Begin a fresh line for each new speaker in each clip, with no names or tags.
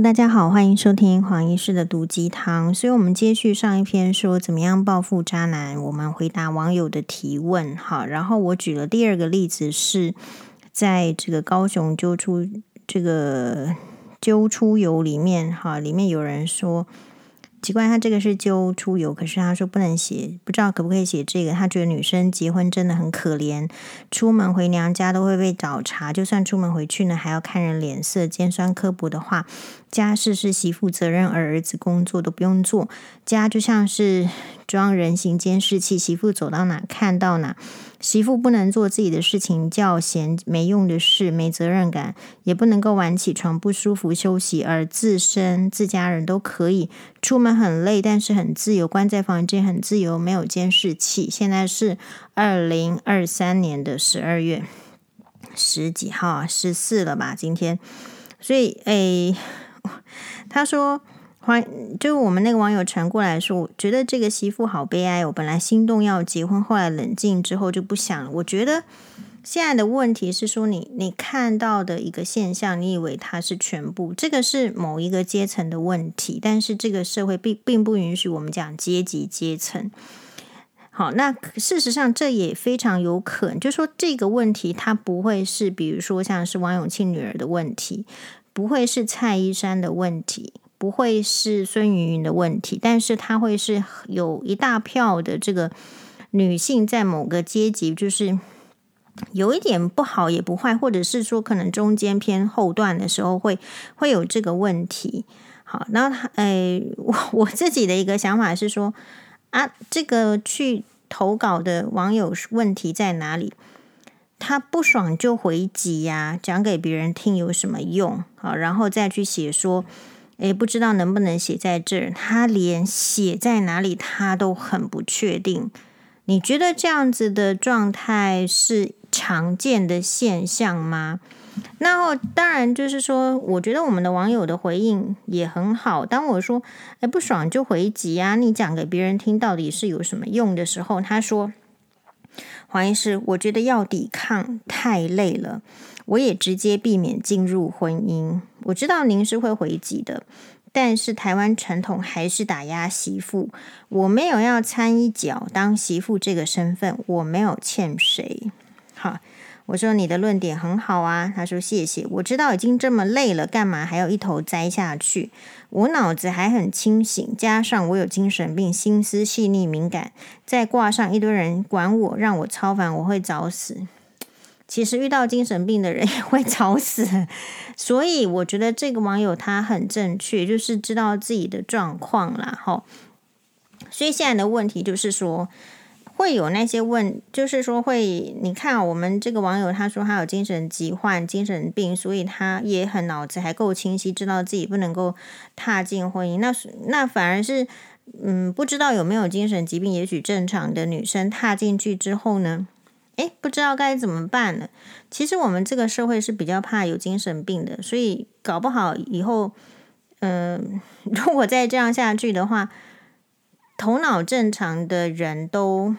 大家好，欢迎收听黄医师的毒鸡汤。所以，我们接续上一篇说怎么样报复渣男，我们回答网友的提问。好，然后我举了第二个例子，是在这个高雄揪出这个揪出游里面，哈，里面有人说。奇怪，他这个是揪出游，可是他说不能写，不知道可不可以写这个。他觉得女生结婚真的很可怜，出门回娘家都会被找茬，就算出门回去呢，还要看人脸色。尖酸刻薄的话，家事是媳妇责任，而儿子工作都不用做，家就像是装人形监视器，媳妇走到哪看到哪。媳妇不能做自己的事情，叫闲没用的事，没责任感，也不能够晚起床不舒服休息，而自身自家人都可以出门很累，但是很自由，关在房间很自由，没有监视器。现在是二零二三年的十二月十几号，十四了吧？今天，所以诶，他说。还就我们那个网友传过来说，我觉得这个媳妇好悲哀。我本来心动要结婚，后来冷静之后就不想了。我觉得现在的问题是说你，你你看到的一个现象，你以为它是全部，这个是某一个阶层的问题，但是这个社会并并不允许我们讲阶级阶层。好，那事实上这也非常有可能，就说这个问题它不会是，比如说像是王永庆女儿的问题，不会是蔡依珊的问题。不会是孙芸芸的问题，但是他会是有一大票的这个女性在某个阶级，就是有一点不好也不坏，或者是说可能中间偏后段的时候会会有这个问题。好，然后他，哎，我我自己的一个想法是说啊，这个去投稿的网友问题在哪里？他不爽就回击呀，讲给别人听有什么用？啊，然后再去写说。诶，不知道能不能写在这儿？他连写在哪里他都很不确定。你觉得这样子的状态是常见的现象吗？那当然就是说，我觉得我们的网友的回应也很好。当我说“诶，不爽就回击啊，你讲给别人听到底是有什么用的时候”，他说：“黄医师，我觉得要抵抗太累了。”我也直接避免进入婚姻。我知道您是会回击的，但是台湾传统还是打压媳妇。我没有要参一脚当媳妇这个身份，我没有欠谁。好，我说你的论点很好啊。他说谢谢。我知道已经这么累了，干嘛还要一头栽下去？我脑子还很清醒，加上我有精神病，心思细腻敏感，再挂上一堆人管我，让我超烦，我会早死。其实遇到精神病的人 也会早死，所以我觉得这个网友他很正确，就是知道自己的状况啦。哈。所以现在的问题就是说，会有那些问，就是说会，你看我们这个网友他说他有精神疾患、精神病，所以他也很脑子还够清晰，知道自己不能够踏进婚姻。那那反而是，嗯，不知道有没有精神疾病，也许正常的女生踏进去之后呢？诶，不知道该怎么办了。其实我们这个社会是比较怕有精神病的，所以搞不好以后，嗯、如果再这样下去的话，头脑正常的人都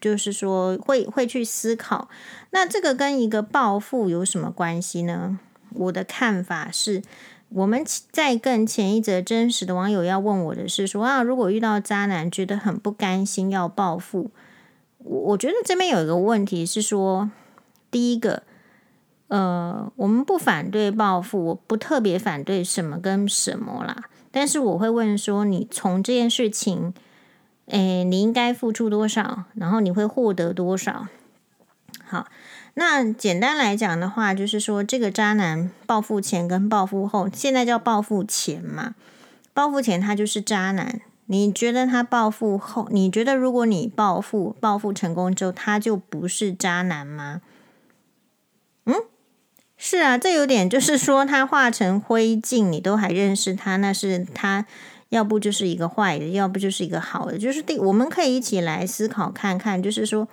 就是说会会去思考。那这个跟一个暴富有什么关系呢？我的看法是，我们在更前一则真实的网友要问我的是说啊，如果遇到渣男，觉得很不甘心，要报复。我我觉得这边有一个问题是说，第一个，呃，我们不反对暴富，我不特别反对什么跟什么啦，但是我会问说，你从这件事情，诶，你应该付出多少，然后你会获得多少？好，那简单来讲的话，就是说这个渣男报复前跟报复后，现在叫报复前嘛，报复前他就是渣男。你觉得他报复后，你觉得如果你报复报复成功之后，他就不是渣男吗？是啊，这有点就是说他化成灰烬，你都还认识他，那是他要不就是一个坏的，要不就是一个好的。就是第，我们可以一起来思考看看，就是说，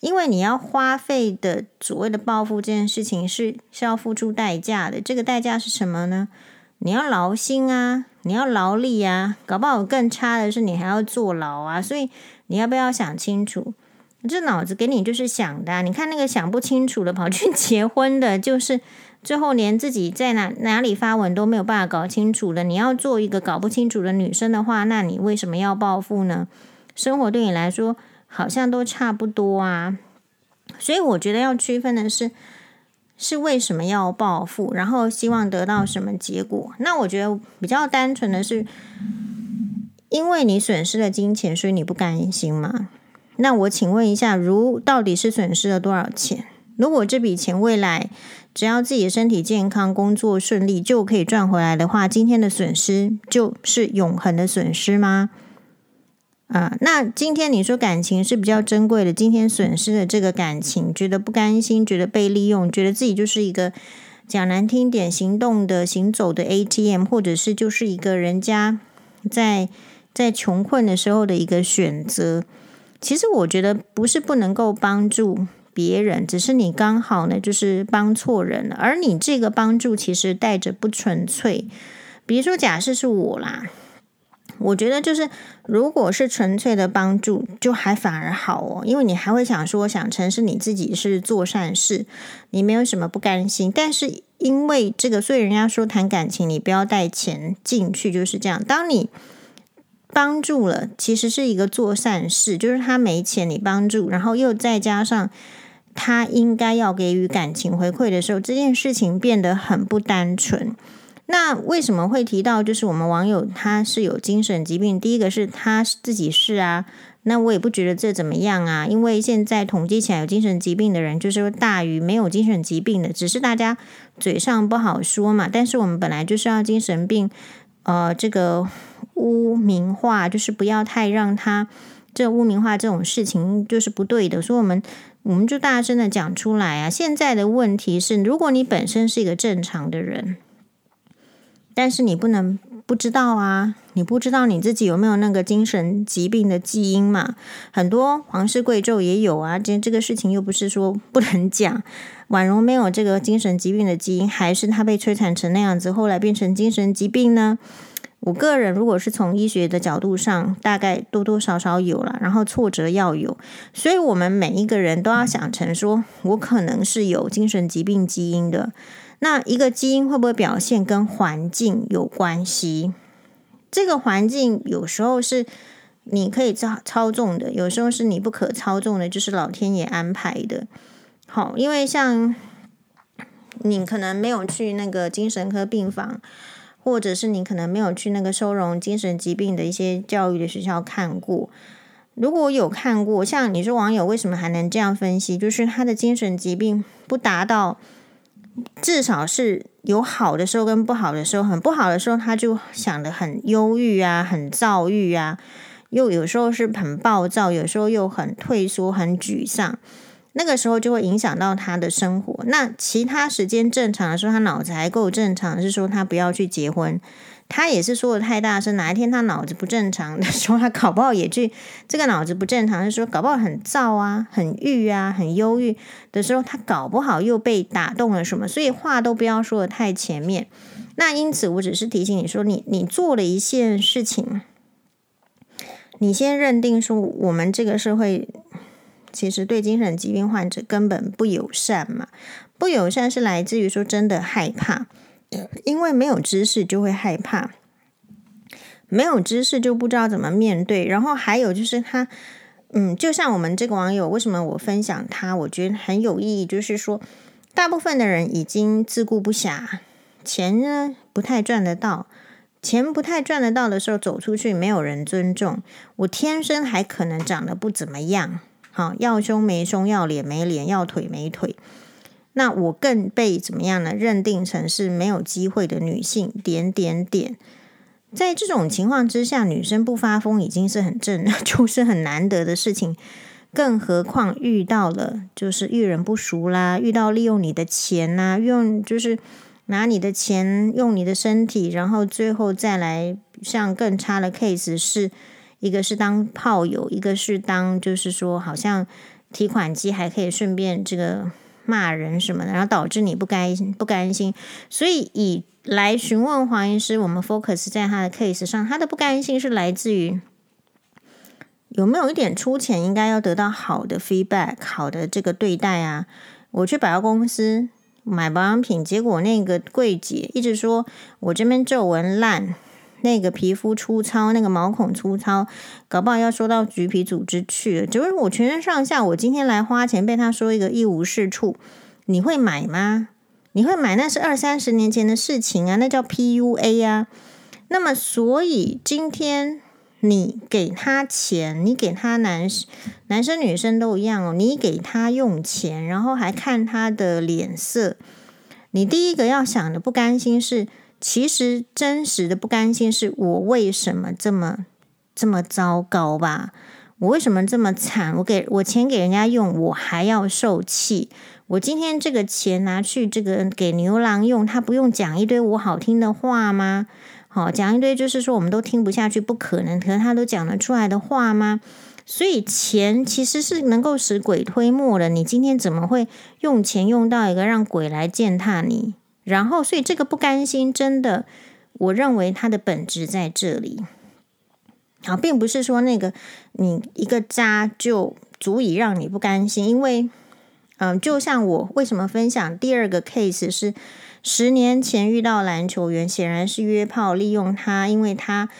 因为你要花费的所谓的报复这件事情是是要付出代价的，这个代价是什么呢？你要劳心啊，你要劳力啊，搞不好更差的是你还要坐牢啊，所以你要不要想清楚？这脑子给你就是想的，你看那个想不清楚的跑去结婚的，就是最后连自己在哪哪里发文都没有办法搞清楚的。你要做一个搞不清楚的女生的话，那你为什么要报复呢？生活对你来说好像都差不多啊。所以我觉得要区分的是，是为什么要报复，然后希望得到什么结果。那我觉得比较单纯的是，因为你损失了金钱，所以你不甘心吗？那我请问一下，如到底是损失了多少钱？如果这笔钱未来只要自己身体健康、工作顺利就可以赚回来的话，今天的损失就是永恒的损失吗？啊，那今天你说感情是比较珍贵的，今天损失了这个感情，觉得不甘心，觉得被利用，觉得自己就是一个讲难听点，行动的、行走的 ATM，或者是就是一个人家在在穷困的时候的一个选择。其实我觉得不是不能够帮助。别人只是你刚好呢，就是帮错人了，而你这个帮助其实带着不纯粹。比如说，假设是我啦，我觉得就是如果是纯粹的帮助，就还反而好哦，因为你还会想说，想成是你自己是做善事，你没有什么不甘心。但是因为这个，所以人家说谈感情，你不要带钱进去，就是这样。当你帮助了，其实是一个做善事，就是他没钱你帮助，然后又再加上。他应该要给予感情回馈的时候，这件事情变得很不单纯。那为什么会提到就是我们网友他是有精神疾病？第一个是他自己是啊，那我也不觉得这怎么样啊，因为现在统计起来有精神疾病的人就是大于没有精神疾病的，只是大家嘴上不好说嘛。但是我们本来就是要精神病，呃，这个污名化，就是不要太让他这污名化这种事情就是不对的，所以我们。我们就大声的讲出来啊！现在的问题是，如果你本身是一个正常的人，但是你不能不知道啊，你不知道你自己有没有那个精神疾病的基因嘛？很多皇室贵胄也有啊，这这个事情又不是说 不能讲。婉容没有这个精神疾病的基因，还是她被摧残成那样子，后来变成精神疾病呢？我个人如果是从医学的角度上，大概多多少少有了，然后挫折要有，所以我们每一个人都要想成说，我可能是有精神疾病基因的。那一个基因会不会表现跟环境有关系？这个环境有时候是你可以操操纵的，有时候是你不可操纵的，就是老天爷安排的。好，因为像你可能没有去那个精神科病房。或者是你可能没有去那个收容精神疾病的一些教育的学校看过，如果有看过，像你说网友为什么还能这样分析？就是他的精神疾病不达到，至少是有好的时候跟不好的时候，很不好的时候他就想得很忧郁啊，很躁郁啊，又有时候是很暴躁，有时候又很退缩、很沮丧。那个时候就会影响到他的生活。那其他时间正常的时候，他脑子还够正常，是说他不要去结婚。他也是说的太大声。哪一天他脑子不正常的时候，他搞不好也去。这个脑子不正常，是说搞不好很躁啊、很郁啊、很忧郁的时候，他搞不好又被打动了什么。所以话都不要说的太前面。那因此，我只是提醒你说，你你做了一件事情，你先认定说我们这个社会。其实对精神疾病患者根本不友善嘛，不友善是来自于说真的害怕，因为没有知识就会害怕，没有知识就不知道怎么面对。然后还有就是他，嗯，就像我们这个网友，为什么我分享他，我觉得很有意义，就是说大部分的人已经自顾不暇，钱呢不太赚得到，钱不太赚得到的时候，走出去没有人尊重，我天生还可能长得不怎么样。要胸没胸，要脸没脸，要腿没腿。那我更被怎么样呢？认定成是没有机会的女性，点点点。在这种情况之下，女生不发疯已经是很正，就是很难得的事情。更何况遇到了就是遇人不淑啦，遇到利用你的钱呐，用就是拿你的钱，用你的身体，然后最后再来像更差的 case 是。一个是当炮友，一个是当就是说，好像提款机还可以顺便这个骂人什么的，然后导致你不甘心不甘心。所以以来询问黄医师，我们 focus 在他的 case 上，他的不甘心是来自于有没有一点出钱应该要得到好的 feedback，好的这个对待啊。我去百货公司买保养品，结果那个柜姐一直说我这边皱纹烂，那个皮肤粗糙，那个毛孔粗糙，搞不好要说到橘皮组织去了。就是我全身上下，我今天来花钱被他说一个一无是处，你会买吗？你会买？那是二三十年前的事情啊，那叫 PUA 啊。那么，所以今天。你给他钱，你给他男男生女生都一样哦。你给他用钱，然后还看他的脸色。你第一个要想的不甘心是，其实真实的不甘心是我为什么这么这么糟糕吧？我为什么这么惨？我给我钱给人家用，我还要受气。我今天这个钱拿去这个给牛郎用，他不用讲一堆我好听的话吗？好，讲一堆就是说我们都听不下去，不可能，可是他都讲得出来的话吗？所以钱其实是能够使鬼推磨的。你今天怎么会用钱用到一个让鬼来践踏你？然后，所以这个不甘心，真的，我认为它的本质在这里。好，并不是说那个你一个渣就足以让你不甘心，因为，嗯，就像我为什么分享第二个 case 是。十年前遇到篮球员，显然是约炮，利用他，因为他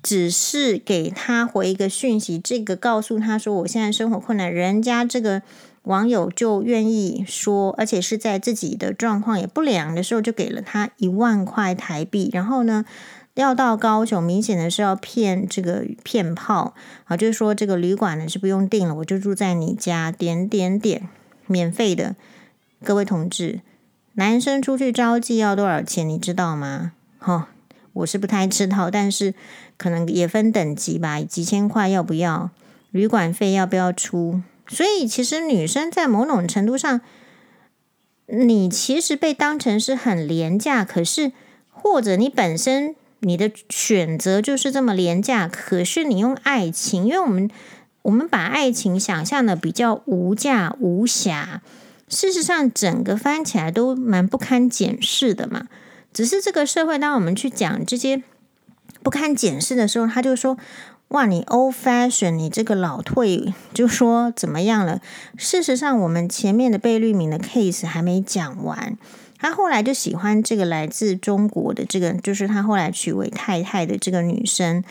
只是给他回一个讯息，这个告诉他说我现在生活困难，人家这个网友就愿意说，而且是在自己的状况也不良的时候，就给了他一万块台币，然后呢，要到高雄，明显的是要骗这个骗炮啊，就是说这个旅馆呢是不用订了，我就住在你家，点点点，免费的，各位同志。男生出去招妓要多少钱？你知道吗？哈、哦，我是不太知道，但是可能也分等级吧，几千块要不要？旅馆费要不要出？所以其实女生在某种程度上，你其实被当成是很廉价，可是或者你本身你的选择就是这么廉价，可是你用爱情，因为我们我们把爱情想象的比较无价无瑕。事实上，整个翻起来都蛮不堪检视的嘛。只是这个社会，当我们去讲这些不堪检视的时候，他就说：“哇，你 old fashion，你这个老退，就说怎么样了？”事实上，我们前面的贝律铭的 case 还没讲完，他后来就喜欢这个来自中国的这个，就是他后来娶为太太的这个女生。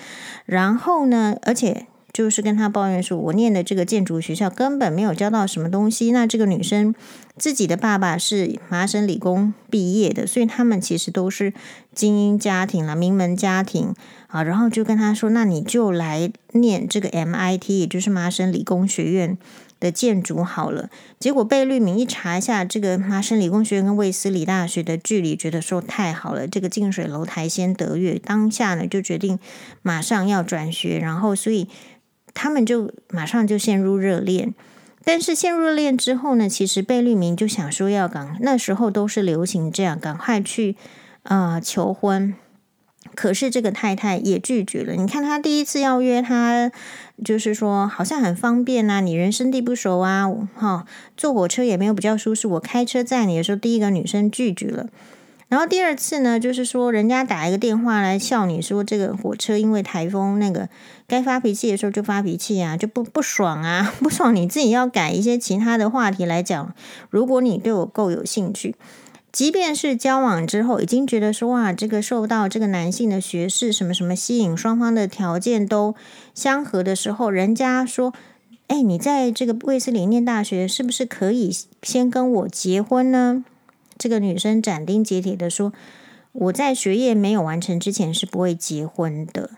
然后呢，而且。就是跟他抱怨说，我念的这个建筑学校根本没有教到什么东西。那这个女生自己的爸爸是麻省理工毕业的，所以他们其实都是精英家庭了，名门家庭啊。然后就跟他说，那你就来念这个 MIT，也就是麻省理工学院的建筑好了。结果贝聿铭一查一下这个麻省理工学院跟卫斯理大学的距离，觉得说太好了，这个近水楼台先得月，当下呢就决定马上要转学，然后所以。他们就马上就陷入热恋，但是陷入热恋之后呢，其实贝聿铭就想说要赶，那时候都是流行这样，赶快去、呃、求婚。可是这个太太也拒绝了。你看他第一次要约他，就是说好像很方便啊，你人生地不熟啊，哈、哦，坐火车也没有比较舒适，我开车载你的时候，第一个女生拒绝了。然后第二次呢，就是说人家打一个电话来笑你说这个火车因为台风那个该发脾气的时候就发脾气啊，就不不爽啊，不爽你自己要改一些其他的话题来讲。如果你对我够有兴趣，即便是交往之后已经觉得说哇，这个受到这个男性的学识什么什么吸引，双方的条件都相合的时候，人家说，哎，你在这个卫斯理念大学是不是可以先跟我结婚呢？这个女生斩钉截铁的说：“我在学业没有完成之前是不会结婚的。”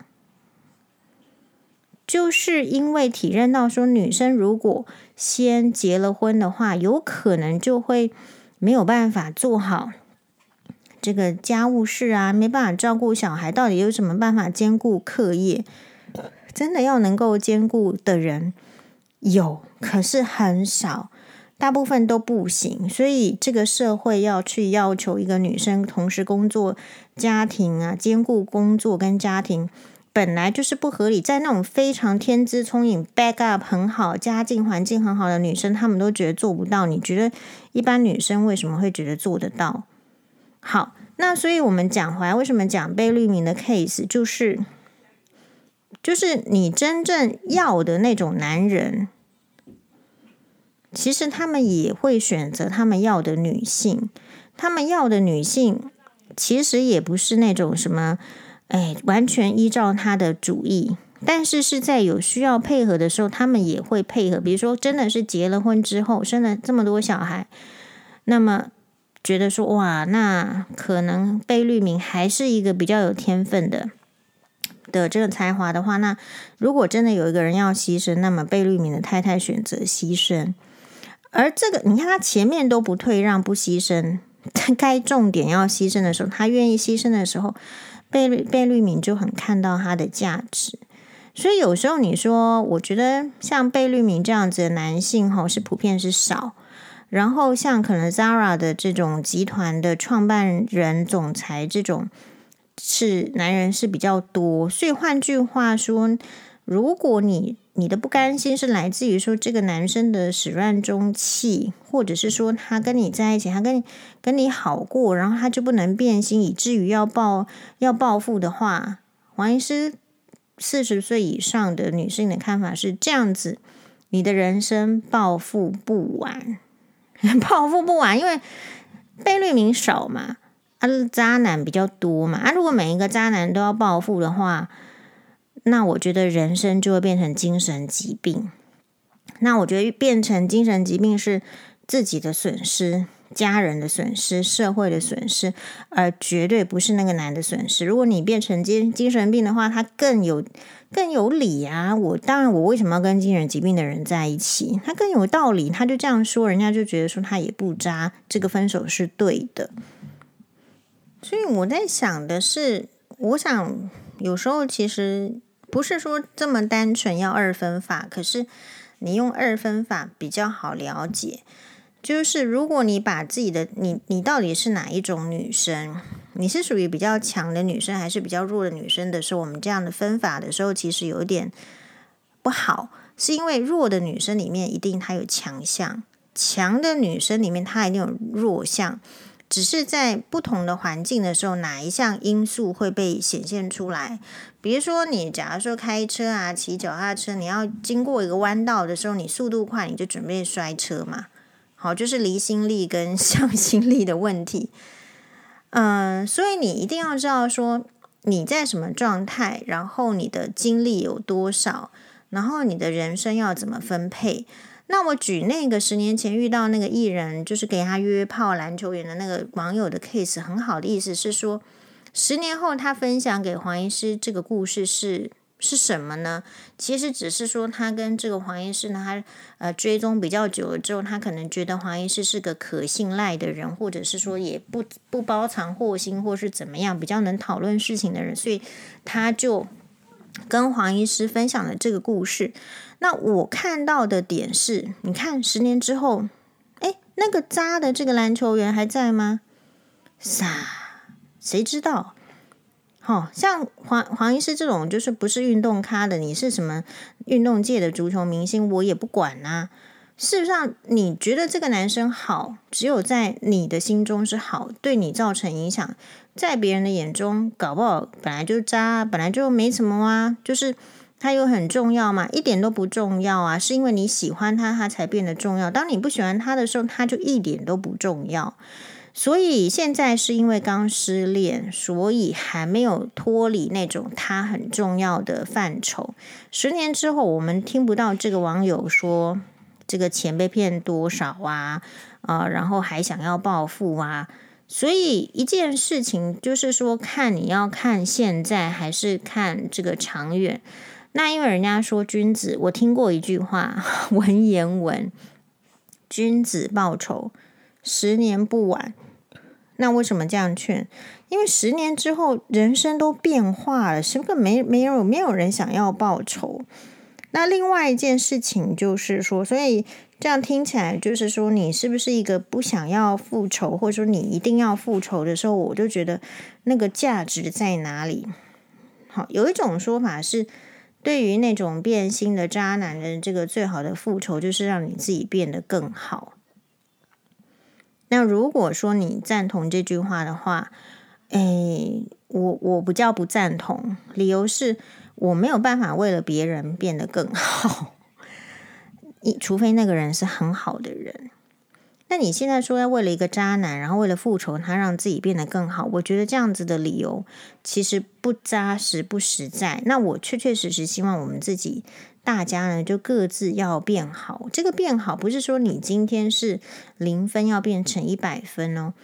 就是因为体认到说，女生如果先结了婚的话，有可能就会没有办法做好这个家务事啊，没办法照顾小孩。到底有什么办法兼顾课业？真的要能够兼顾的人有，可是很少。大部分都不行，所以这个社会要去要求一个女生同时工作、家庭啊，兼顾工作跟家庭，本来就是不合理。在那种非常天资聪颖、back up 很好、家境环境很好的女生，她们都觉得做不到。你觉得一般女生为什么会觉得做得到？好，那所以我们讲回来，为什么讲贝聿铭的 case，就是就是你真正要的那种男人。其实他们也会选择他们要的女性，他们要的女性其实也不是那种什么，哎，完全依照他的主意，但是是在有需要配合的时候，他们也会配合。比如说，真的是结了婚之后生了这么多小孩，那么觉得说哇，那可能贝聿铭还是一个比较有天分的。的这个才华的话，那如果真的有一个人要牺牲，那么贝聿铭的太太选择牺牲，而这个你看他前面都不退让不牺牲，该重点要牺牲的时候，他愿意牺牲的时候，贝贝聿铭就很看到他的价值。所以有时候你说，我觉得像贝聿铭这样子的男性哈，是普遍是少，然后像可能 Zara 的这种集团的创办人、总裁这种。是男人是比较多，所以换句话说，如果你你的不甘心是来自于说这个男生的始乱终弃，或者是说他跟你在一起，他跟你跟你好过，然后他就不能变心，以至于要报要报复的话，黄医师四十岁以上的女性的看法是这样子：你的人生报复不完，报复不完，因为贝聿铭少嘛。啊，渣男比较多嘛？啊，如果每一个渣男都要报复的话，那我觉得人生就会变成精神疾病。那我觉得变成精神疾病是自己的损失、家人的损失、社会的损失，而绝对不是那个男的损失。如果你变成精精神病的话，他更有更有理啊！我当然，我为什么要跟精神疾病的人在一起？他更有道理，他就这样说，人家就觉得说他也不渣，这个分手是对的。所以我在想的是，我想有时候其实不是说这么单纯要二分法，可是你用二分法比较好了解。就是如果你把自己的你你到底是哪一种女生，你是属于比较强的女生还是比较弱的女生的时候，我们这样的分法的时候，其实有点不好，是因为弱的女生里面一定她有强项，强的女生里面她一定有弱项。只是在不同的环境的时候，哪一项因素会被显现出来？比如说，你假如说开车啊、骑脚踏车，你要经过一个弯道的时候，你速度快，你就准备摔车嘛。好，就是离心力跟 向心力的问题。嗯、所以你一定要知道说你在什么状态，然后你的精力有多少，然后你的人生要怎么分配。那我举那个十年前遇到那个艺人，就是给他约炮篮球员的那个网友的 case，很好的意思是说，十年后他分享给黄医师这个故事是是什么呢？其实只是说他跟这个黄医师呢，他呃追踪比较久了之后，他可能觉得黄医师是个可信赖的人，或者是说也不不包藏祸心，或是怎么样，比较能讨论事情的人，所以他就跟黄医师分享了这个故事。那我看到的点是，你看十年之后，哎，那个渣的这个篮球员还在吗？傻，谁知道？好、像黄黄医师这种就是不是运动咖的，你是什么运动界的足球明星，我也不管啊。事实上，你觉得这个男生好，只有在你的心中是好，对你造成影响，在别人的眼中，搞不好本来就渣，本来就没什么啊，就是。他有很重要吗？一点都不重要啊！是因为你喜欢他，他才变得重要。当你不喜欢他的时候，他就一点都不重要。所以现在是因为刚失恋，所以还没有脱离那种他很重要的范畴。十年之后，我们听不到这个网友说这个钱被骗多少啊，啊、呃，然后还想要报复啊。所以一件事情就是说，看你要看现在还是看这个长远。那因为人家说君子，我听过一句话，文言文，君子报仇，十年不晚。那为什么这样劝？因为十年之后人生都变化了，是不是没没有没有人想要报仇？那另外一件事情就是说，所以这样听起来就是说，你是不是一个不想要复仇，或者说你一定要复仇的时候，我就觉得那个价值在哪里？好，有一种说法是。对于那种变心的渣男的这个最好的复仇，就是让你自己变得更好。那如果说你赞同这句话的话，哎，我我不叫不赞同，理由是我没有办法为了别人变得更好，除非那个人是很好的人。那你现在说要为了一个渣男，然后为了复仇他让自己变得更好，我觉得这样子的理由其实不扎实、不实在。那我确确实实希望我们自己大家呢，就各自要变好。这个变好不是说你今天是零分要变成一百分哦，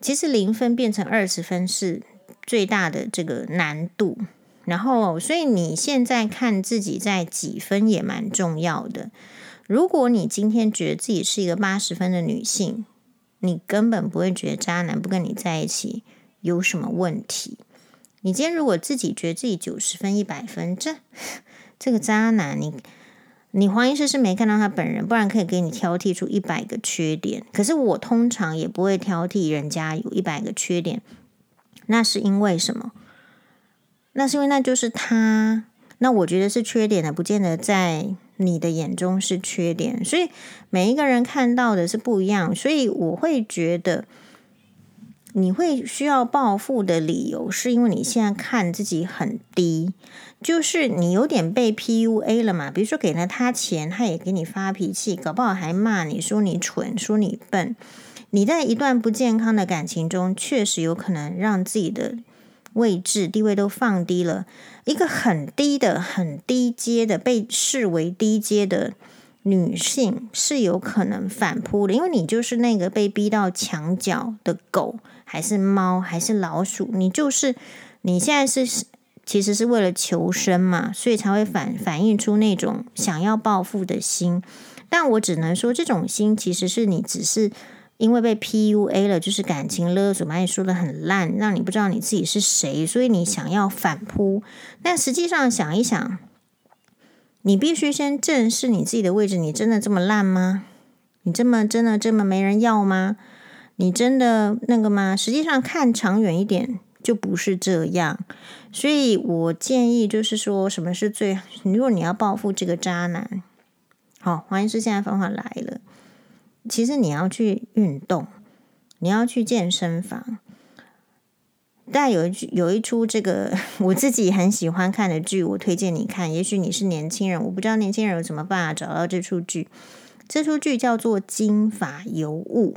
其实零分变成二十分是最大的这个难度。然后，所以你现在看自己在几分也蛮重要的。如果你今天觉得自己是一个八十分的女性，你根本不会觉得渣男不跟你在一起有什么问题。你今天如果自己觉得自己九十分、一百分，这 这个渣男，你你黄医师是没看到他本人，不然可以给你挑剔出一百个缺点。可是我通常也不会挑剔人家有一百个缺点，那是因为什么？那是因为那就是他。那我觉得是缺点的，不见得在。你的眼中是缺点，所以每一个人看到的是不一样，所以我会觉得你会需要报复的理由，是因为你现在看自己很低，就是你有点被 PUA 了嘛。比如说给了他钱，他也给你发脾气，搞不好还骂你说你蠢，说你笨。你在一段不健康的感情中，确实有可能让自己的位置地位都放低了。一个很低的、很低阶的、被视为低阶的女性是有可能反扑的，因为你就是那个被逼到墙角的狗，还是猫，还是老鼠，你就是你现在是其实是为了求生嘛，所以才会反反映出那种想要报复的心。但我只能说，这种心其实是你只是。因为被 PUA 了，就是感情勒索，把你说的很烂，让你不知道你自己是谁，所以你想要反扑。但实际上想一想，你必须先正视你自己的位置。你真的这么烂吗？你这么真的这么没人要吗？你真的那个吗？实际上看长远一点，就不是这样。所以我建议就是说，什么是最？如果你要报复这个渣男，好，黄医师现在方法来了。其实你要去运动，你要去健身房。但有一句有一出这个 我自己很喜欢看的剧，我推荐你看。也许你是年轻人，我不知道年轻人有什么办法找到这出剧。这出剧叫做《金发尤物》，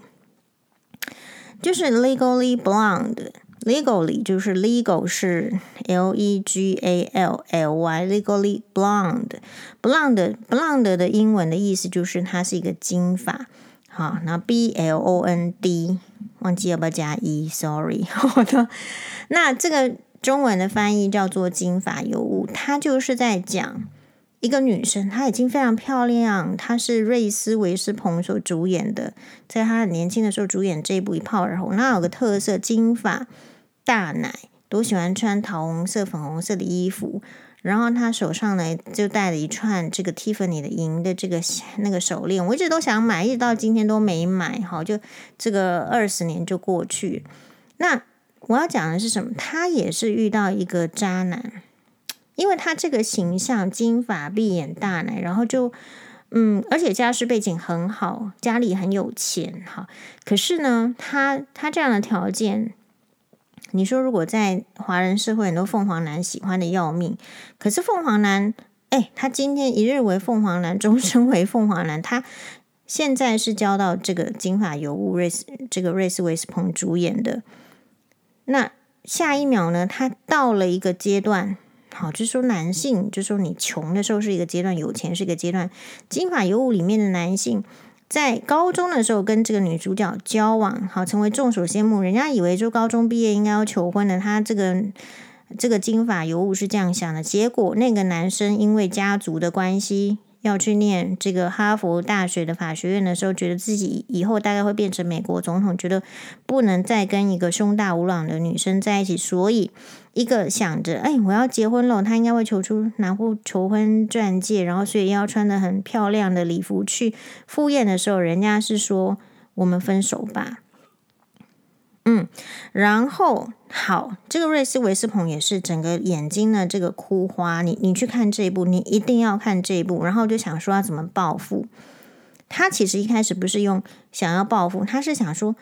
就是 Legally Blonde。Legally 就是 legal 是 L E G A L L Y，Legally Blonde。Blonde Blonde 的英文的意思就是它是一个金发。好，那 B L O N D 忘记要不要加 E？Sorry，好 的。那这个中文的翻译叫做《金发尤物》，它就是在讲一个女生，她已经非常漂亮，她是瑞斯维斯彭所主演的，在她很年轻的时候主演这一部一炮而红。那有个特色，金发大奶都喜欢穿桃红色、粉红色的衣服。然后他手上呢就戴了一串这个 Tiffany 的银的这个那个手链，我一直都想买，一直到今天都没买。好，就这个二十年就过去。那我要讲的是什么？他也是遇到一个渣男，因为他这个形象金发碧眼大奶，然后就嗯，而且家世背景很好，家里很有钱哈。可是呢，他他这样的条件。你说，如果在华人社会，很多凤凰男喜欢的要命，可是凤凰男，哎，他今天一日为凤凰男，终身为凤凰男。他现在是交到这个金发尤物瑞斯，这个瑞斯维斯彭主演的。那下一秒呢，他到了一个阶段，好，就说男性，就说你穷的时候是一个阶段，有钱是一个阶段。金发尤物里面的男性。在高中的时候跟这个女主角交往，好，成为众所羡慕。人家以为就高中毕业应该要求婚的，他这个这个金发尤物是这样想的。结果那个男生因为家族的关系。要去念这个哈佛大学的法学院的时候，觉得自己以后大概会变成美国总统，觉得不能再跟一个胸大无脑的女生在一起，所以一个想着，哎，我要结婚了，他应该会求出拿出求婚钻戒，然后所以要穿的很漂亮的礼服去赴宴的时候，人家是说我们分手吧。嗯，然后好，这个瑞斯维斯彭也是整个眼睛的这个哭花。你你去看这一部，你一定要看这一部。然后就想说要怎么报复。他其实一开始不是用想要报复，他是想说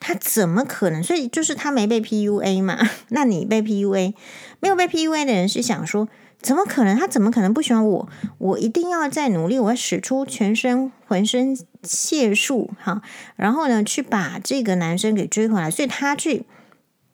他怎么可能？所以就是他没被 PUA 嘛。那你被 PUA，没有被 PUA 的人是想说，怎么可能？他怎么可能不喜欢我？我一定要再努力，我要使出全身浑身解数哈，然后呢，去把这个男生给追回来。所以他去，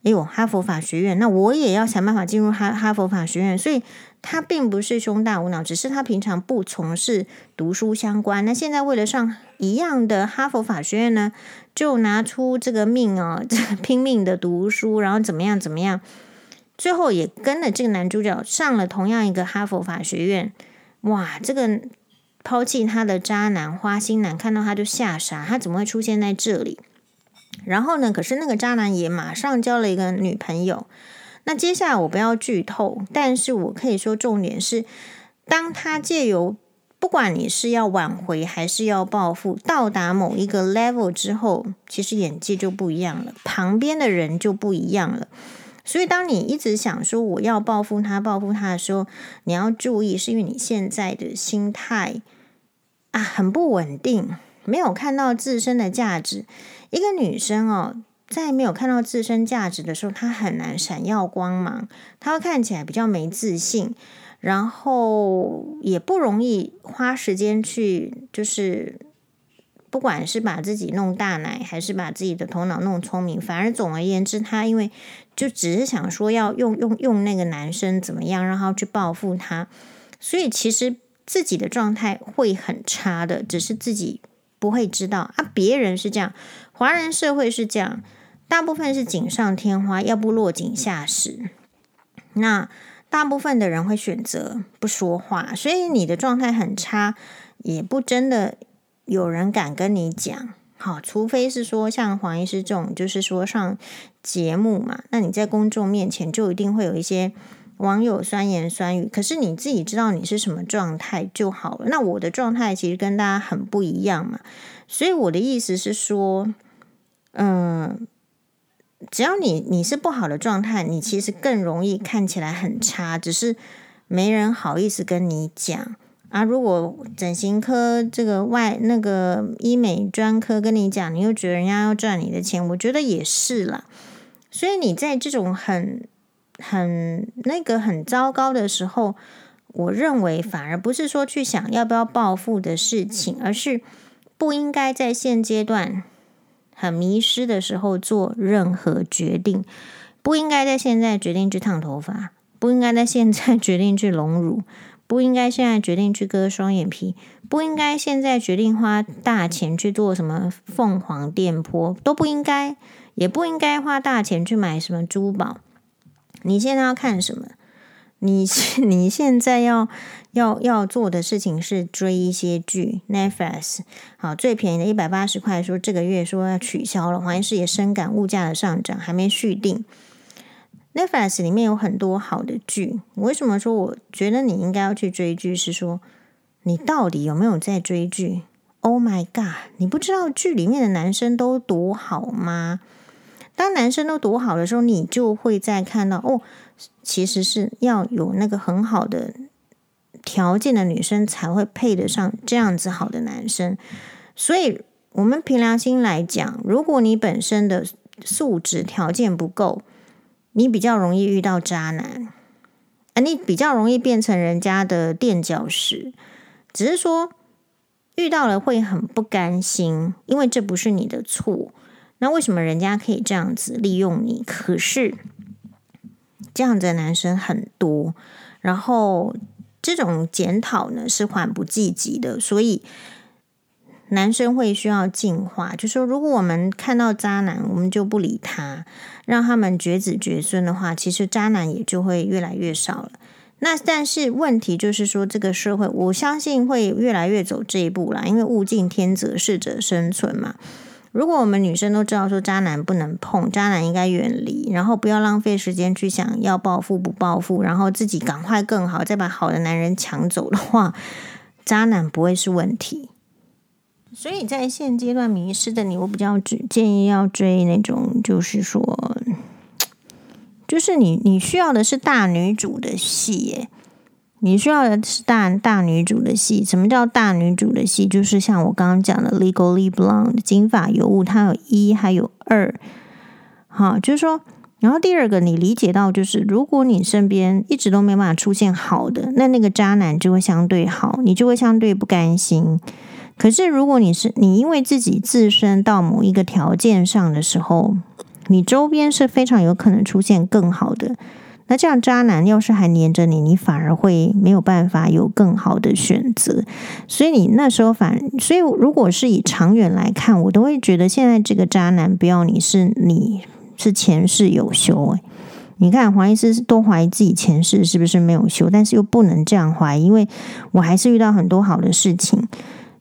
哎呦，哈佛法学院，那我也要想办法进入哈哈佛法学院。所以他并不是胸大无脑，只是他平常不从事读书相关。那现在为了上一样的哈佛法学院呢，就拿出这个命哦，拼命的读书，然后怎么样怎么样。最后也跟了这个男主角上了同样一个哈佛法学院，哇！这个抛弃他的渣男花心男看到他就吓傻，他怎么会出现在这里？然后呢？可是那个渣男也马上交了一个女朋友。那接下来我不要剧透，但是我可以说重点是，当他借由不管你是要挽回还是要报复，到达某一个 level 之后，其实眼界就不一样了，旁边的人就不一样了。所以，当你一直想说我要报复他、报复他的时候，你要注意，是因为你现在的心态啊很不稳定，没有看到自身的价值。一个女生哦，在没有看到自身价值的时候，她很难闪耀光芒，她会看起来比较没自信，然后也不容易花时间去就是。不管是把自己弄大奶，还是把自己的头脑弄聪明，反而总而言之，他因为就只是想说要用用用那个男生怎么样，让他去报复他，所以其实自己的状态会很差的，只是自己不会知道啊。别人是这样，华人社会是这样，大部分是锦上添花，要不落井下石。那大部分的人会选择不说话，所以你的状态很差，也不真的。有人敢跟你讲，好，除非是说像黄医师这种，就是说上节目嘛，那你在公众面前就一定会有一些网友酸言酸语。可是你自己知道你是什么状态就好了。那我的状态其实跟大家很不一样嘛，所以我的意思是说，嗯，只要你你是不好的状态，你其实更容易看起来很差，只是没人好意思跟你讲。啊，如果整形科这个外那个医美专科跟你讲，你又觉得人家要赚你的钱，我觉得也是啦。所以你在这种很很那个很糟糕的时候，我认为反而不是说去想要不要报复的事情，而是不应该在现阶段很迷失的时候做任何决定，不应该在现在决定去烫头发，不应该在现在决定去隆乳。不应该现在决定去割双眼皮，不应该现在决定花大钱去做什么凤凰电波，都不应该，也不应该花大钱去买什么珠宝。你现在要看什么？你 你现在要要要做的事情是追一些剧，Netflix 好，最便宜的一百八十块，说这个月说要取消了，黄医师也深感物价的上涨，还没续订。Netflix 里面有很多好的剧，为什么说我觉得你应该要去追剧？是说你到底有没有在追剧？Oh my god！你不知道剧里面的男生都多好吗？当男生都多好的时候，你就会再看到哦，其实是要有那个很好的条件的女生才会配得上这样子好的男生。所以，我们凭良心来讲，如果你本身的素质条件不够，你比较容易遇到渣男，啊，你比较容易变成人家的垫脚石。只是说遇到了会很不甘心，因为这不是你的错。那为什么人家可以这样子利用你？可是这样子的男生很多，然后这种检讨呢是缓不济急的，所以。男生会需要进化，就说如果我们看到渣男，我们就不理他，让他们绝子绝孙的话，其实渣男也就会越来越少了。那但是问题就是说，这个社会我相信会越来越走这一步啦，因为物竞天择，适者生存嘛。如果我们女生都知道说渣男不能碰，渣男应该远离，然后不要浪费时间去想要报复不报复，然后自己赶快更好，再把好的男人抢走的话，渣男不会是问题。所以在现阶段迷失的你，我比较只建议要追那种，就是说，就是你你需要的是大女主的戏耶，你需要的是大大女主的戏。什么叫大女主的戏？就是像我刚刚讲的《Legally Blonde》金发尤物，它有一还有二，好，就是说然后第二个，你理解到就是，如果你身边一直都没办法出现好的，那那个渣男就会相对好，你就会相对不甘心。可是如果你是你因为自己自身到某一个条件上的时候，你周边是非常有可能出现更好的。那这样渣男要是还黏着你，你反而会没有办法有更好的选择。所以你那时候反，所以如果是以长远来看，我都会觉得现在这个渣男不要你是你。是前世有修哎，你看黄医师都怀疑自己前世是不是没有修，但是又不能这样怀疑，因为我还是遇到很多好的事情。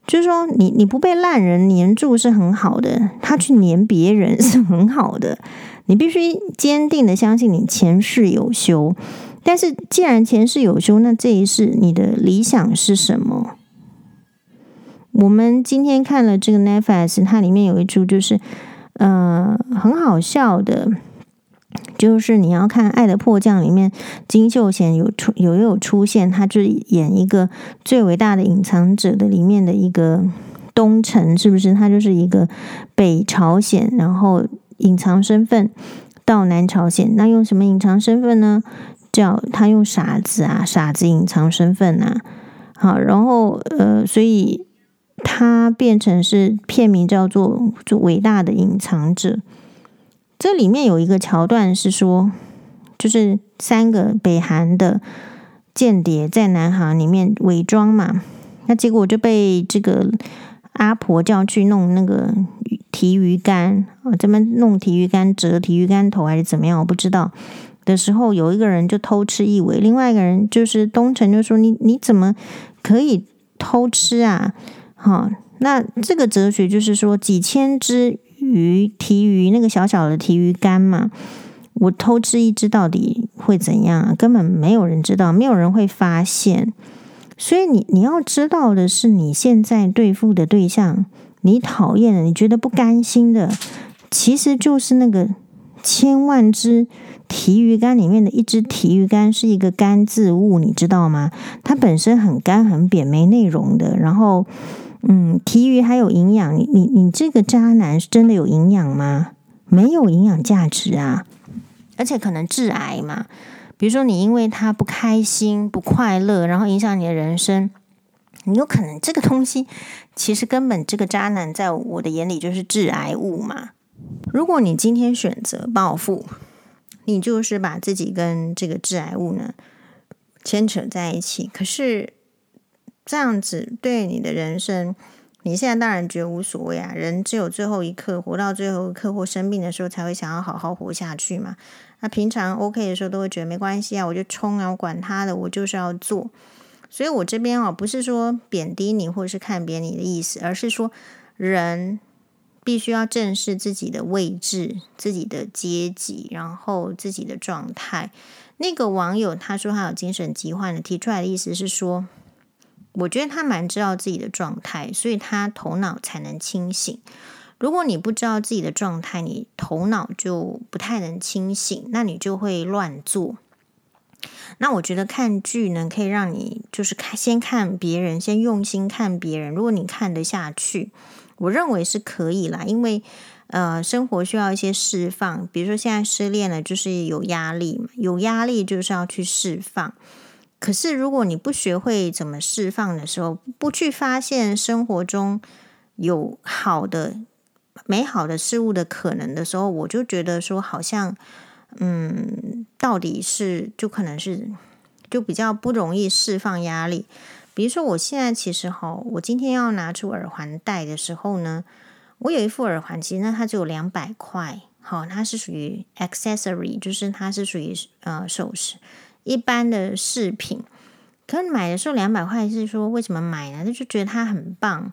就是说你，你你不被烂人黏住是很好的，他去黏别人是很好的。你必须坚定的相信你前世有修，但是既然前世有修，那这一世你的理想是什么？我们今天看了这个 Netflix，它里面有一出就是。呃，很好笑的，就是你要看《爱的迫降》里面，金秀贤有出有有出现，他就演一个最伟大的隐藏者的里面的一个东城，是不是？他就是一个北朝鲜，然后隐藏身份到南朝鲜，那用什么隐藏身份呢？叫他用傻子啊，傻子隐藏身份啊。好，然后呃，所以。他变成是片名叫做“就伟大的隐藏者”。这里面有一个桥段是说，就是三个北韩的间谍在南韩里面伪装嘛，那结果就被这个阿婆叫去弄那个提鱼竿啊，这边弄提鱼竿折提鱼竿头还是怎么样，我不知道。的时候有一个人就偷吃一尾，另外一个人就是东城就说：“你你怎么可以偷吃啊？”好，那这个哲学就是说，几千只鱼提鱼，那个小小的提鱼竿嘛，我偷吃一只到底会怎样啊？根本没有人知道，没有人会发现。所以你你要知道的是，你现在对付的对象，你讨厌的，你觉得不甘心的，其实就是那个千万只提鱼干里面的一只提鱼干，是一个干字物，你知道吗？它本身很干很扁，没内容的，然后。嗯，提鱼还有营养，你你你这个渣男是真的有营养吗？没有营养价值啊，而且可能致癌嘛。比如说你因为他不开心、不快乐，然后影响你的人生，你有可能这个东西其实根本这个渣男在我的眼里就是致癌物嘛。如果你今天选择报复，你就是把自己跟这个致癌物呢牵扯在一起，可是。这样子对你的人生，你现在当然觉得无所谓啊。人只有最后一刻，活到最后一刻或生病的时候，才会想要好好活下去嘛。那平常 OK 的时候，都会觉得没关系啊，我就冲啊，我管他的，我就是要做。所以我这边啊，不是说贬低你或者是看扁你的意思，而是说人必须要正视自己的位置、自己的阶级，然后自己的状态。那个网友他说他有精神疾患的，提出来的意思是说。我觉得他蛮知道自己的状态，所以他头脑才能清醒。如果你不知道自己的状态，你头脑就不太能清醒，那你就会乱做。那我觉得看剧呢，可以让你就是看先看别人，先用心看别人。如果你看得下去，我认为是可以啦。因为呃，生活需要一些释放，比如说现在失恋了，就是有压力嘛，有压力就是要去释放。可是，如果你不学会怎么释放的时候，不去发现生活中有好的、美好的事物的可能的时候，我就觉得说，好像，嗯，到底是就可能是就比较不容易释放压力。比如说，我现在其实哈，我今天要拿出耳环戴的时候呢，我有一副耳环，其实呢它只有两百块，好，它是属于 accessory，就是它是属于呃首饰。一般的饰品，可能买的时候两百块，是说为什么买呢？他就觉得它很棒。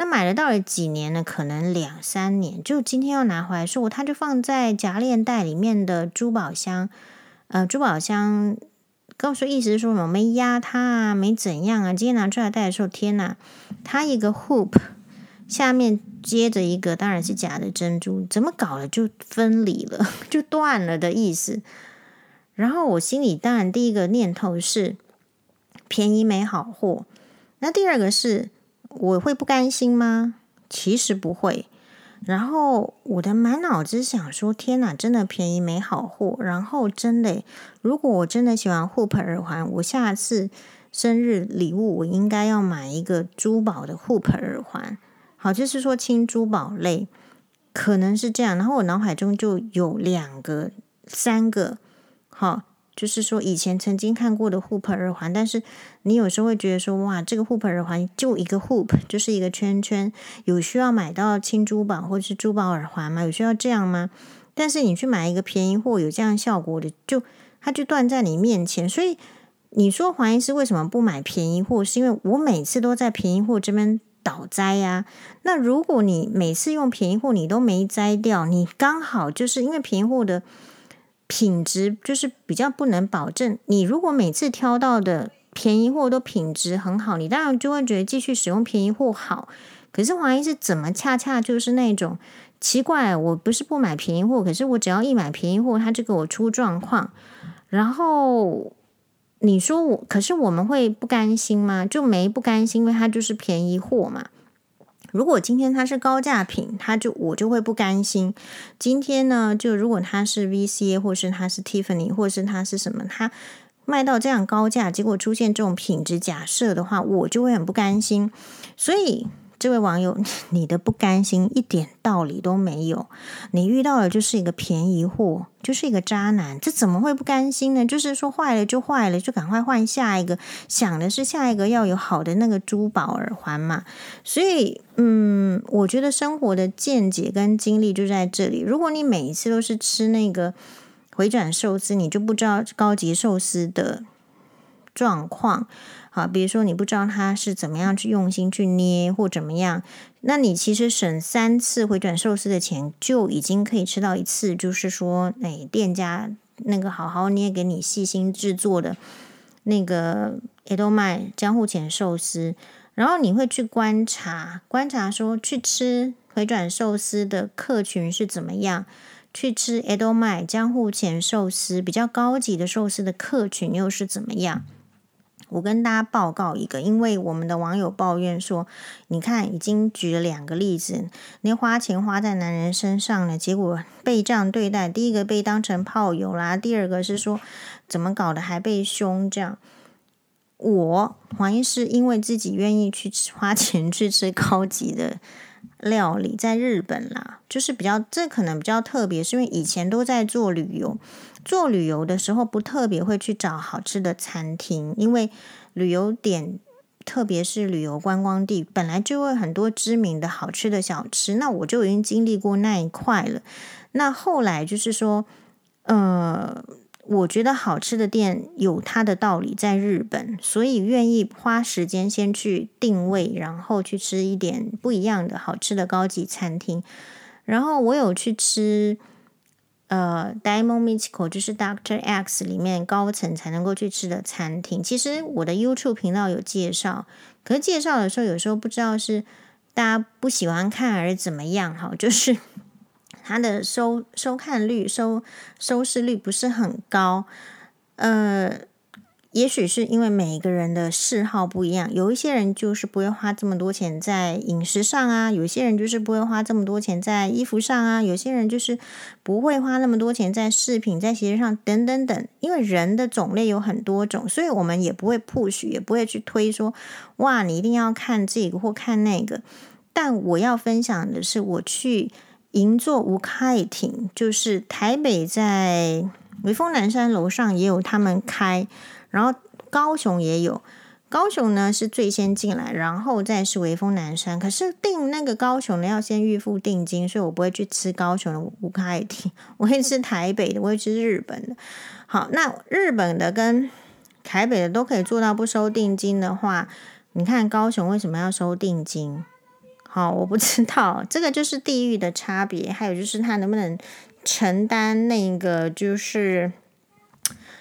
那买了到底几年呢？可能两三年。就今天要拿回来说，说它就放在夹链袋里面的珠宝箱。呃，珠宝箱，告诉意思是说我没压它啊，没怎样啊。今天拿出来戴的时候，天哪！它一个 hoop 下面接着一个，当然是假的珍珠，怎么搞了就分离了，就断了的意思。然后我心里当然第一个念头是便宜没好货，那第二个是我会不甘心吗？其实不会。然后我的满脑子想说：天哪，真的便宜没好货。然后真的，如果我真的喜欢 Hoop 耳环，我下次生日礼物我应该要买一个珠宝的 Hoop 耳环。好，就是说轻珠宝类，可能是这样。然后我脑海中就有两个、三个，好。就是说，以前曾经看过的 hoop 耳环，但是你有时候会觉得说，哇，这个 hoop 耳环就一个 hoop，就是一个圈圈，有需要买到轻珠宝或者是珠宝耳环吗？有需要这样吗？但是你去买一个便宜货，有这样效果的，就它就断在你面前。所以你说黄医师为什么不买便宜货？是因为我每次都在便宜货这边倒栽呀。那如果你每次用便宜货你都没摘掉，你刚好就是因为便宜货的。品质就是比较不能保证。你如果每次挑到的便宜货都品质很好，你当然就会觉得继续使用便宜货好。可是黄医师怎么恰恰就是那种奇怪？我不是不买便宜货，可是我只要一买便宜货，它就给我出状况。然后你说我，可是我们会不甘心吗？就没不甘心，因为它就是便宜货嘛。如果今天它是高价品，它就我就会不甘心。今天呢，就如果它是 VCA，或是它是 Tiffany，或是它是什么，它卖到这样高价，结果出现这种品质假设的话，我就会很不甘心。所以。这位网友，你的不甘心一点道理都没有。你遇到的就是一个便宜货，就是一个渣男，这怎么会不甘心呢？就是说坏了就坏了，就赶快换下一个，想的是下一个要有好的那个珠宝耳环嘛。所以，嗯，我觉得生活的见解跟经历就在这里。如果你每一次都是吃那个回转寿司，你就不知道高级寿司的状况。好，比如说你不知道他是怎么样去用心去捏或怎么样，那你其实省三次回转寿司的钱就已经可以吃到一次，就是说，哎，店家那个好好捏给你细心制作的那个江户前江户前寿司，然后你会去观察观察说去吃回转寿司的客群是怎么样，去吃江户江户前寿司比较高级的寿司的客群又是怎么样。我跟大家报告一个，因为我们的网友抱怨说，你看已经举了两个例子，你花钱花在男人身上了，结果被这样对待。第一个被当成炮友啦，第二个是说怎么搞的还被凶这样。我黄医师因为自己愿意去花钱去吃高级的料理，在日本啦，就是比较这可能比较特别，是因为以前都在做旅游。做旅游的时候不特别会去找好吃的餐厅，因为旅游点，特别是旅游观光地，本来就会很多知名的好吃的小吃。那我就已经经历过那一块了。那后来就是说，呃，我觉得好吃的店有它的道理，在日本，所以愿意花时间先去定位，然后去吃一点不一样的好吃的高级餐厅。然后我有去吃。呃，Diamond Mystical 就是 Doctor X 里面高层才能够去吃的餐厅。其实我的 YouTube 频道有介绍，可是介绍的时候有时候不知道是大家不喜欢看还是怎么样哈，就是它的收收看率、收收视率不是很高，呃。也许是因为每一个人的嗜好不一样，有一些人就是不会花这么多钱在饮食上啊，有些人就是不会花这么多钱在衣服上啊，有些人就是不会花那么多钱在饰品、在鞋上等等等。因为人的种类有很多种，所以我们也不会 push，也不会去推说哇，你一定要看这个或看那个。但我要分享的是，我去银座吴开亭，就是台北在微风南山楼上也有他们开。然后高雄也有，高雄呢是最先进来，然后再是微风南山。可是订那个高雄呢要先预付定金，所以我不会去吃高雄的五开庭，我会吃台北的，我会吃日本的。好，那日本的跟台北的都可以做到不收定金的话，你看高雄为什么要收定金？好，我不知道，这个就是地域的差别，还有就是他能不能承担那个就是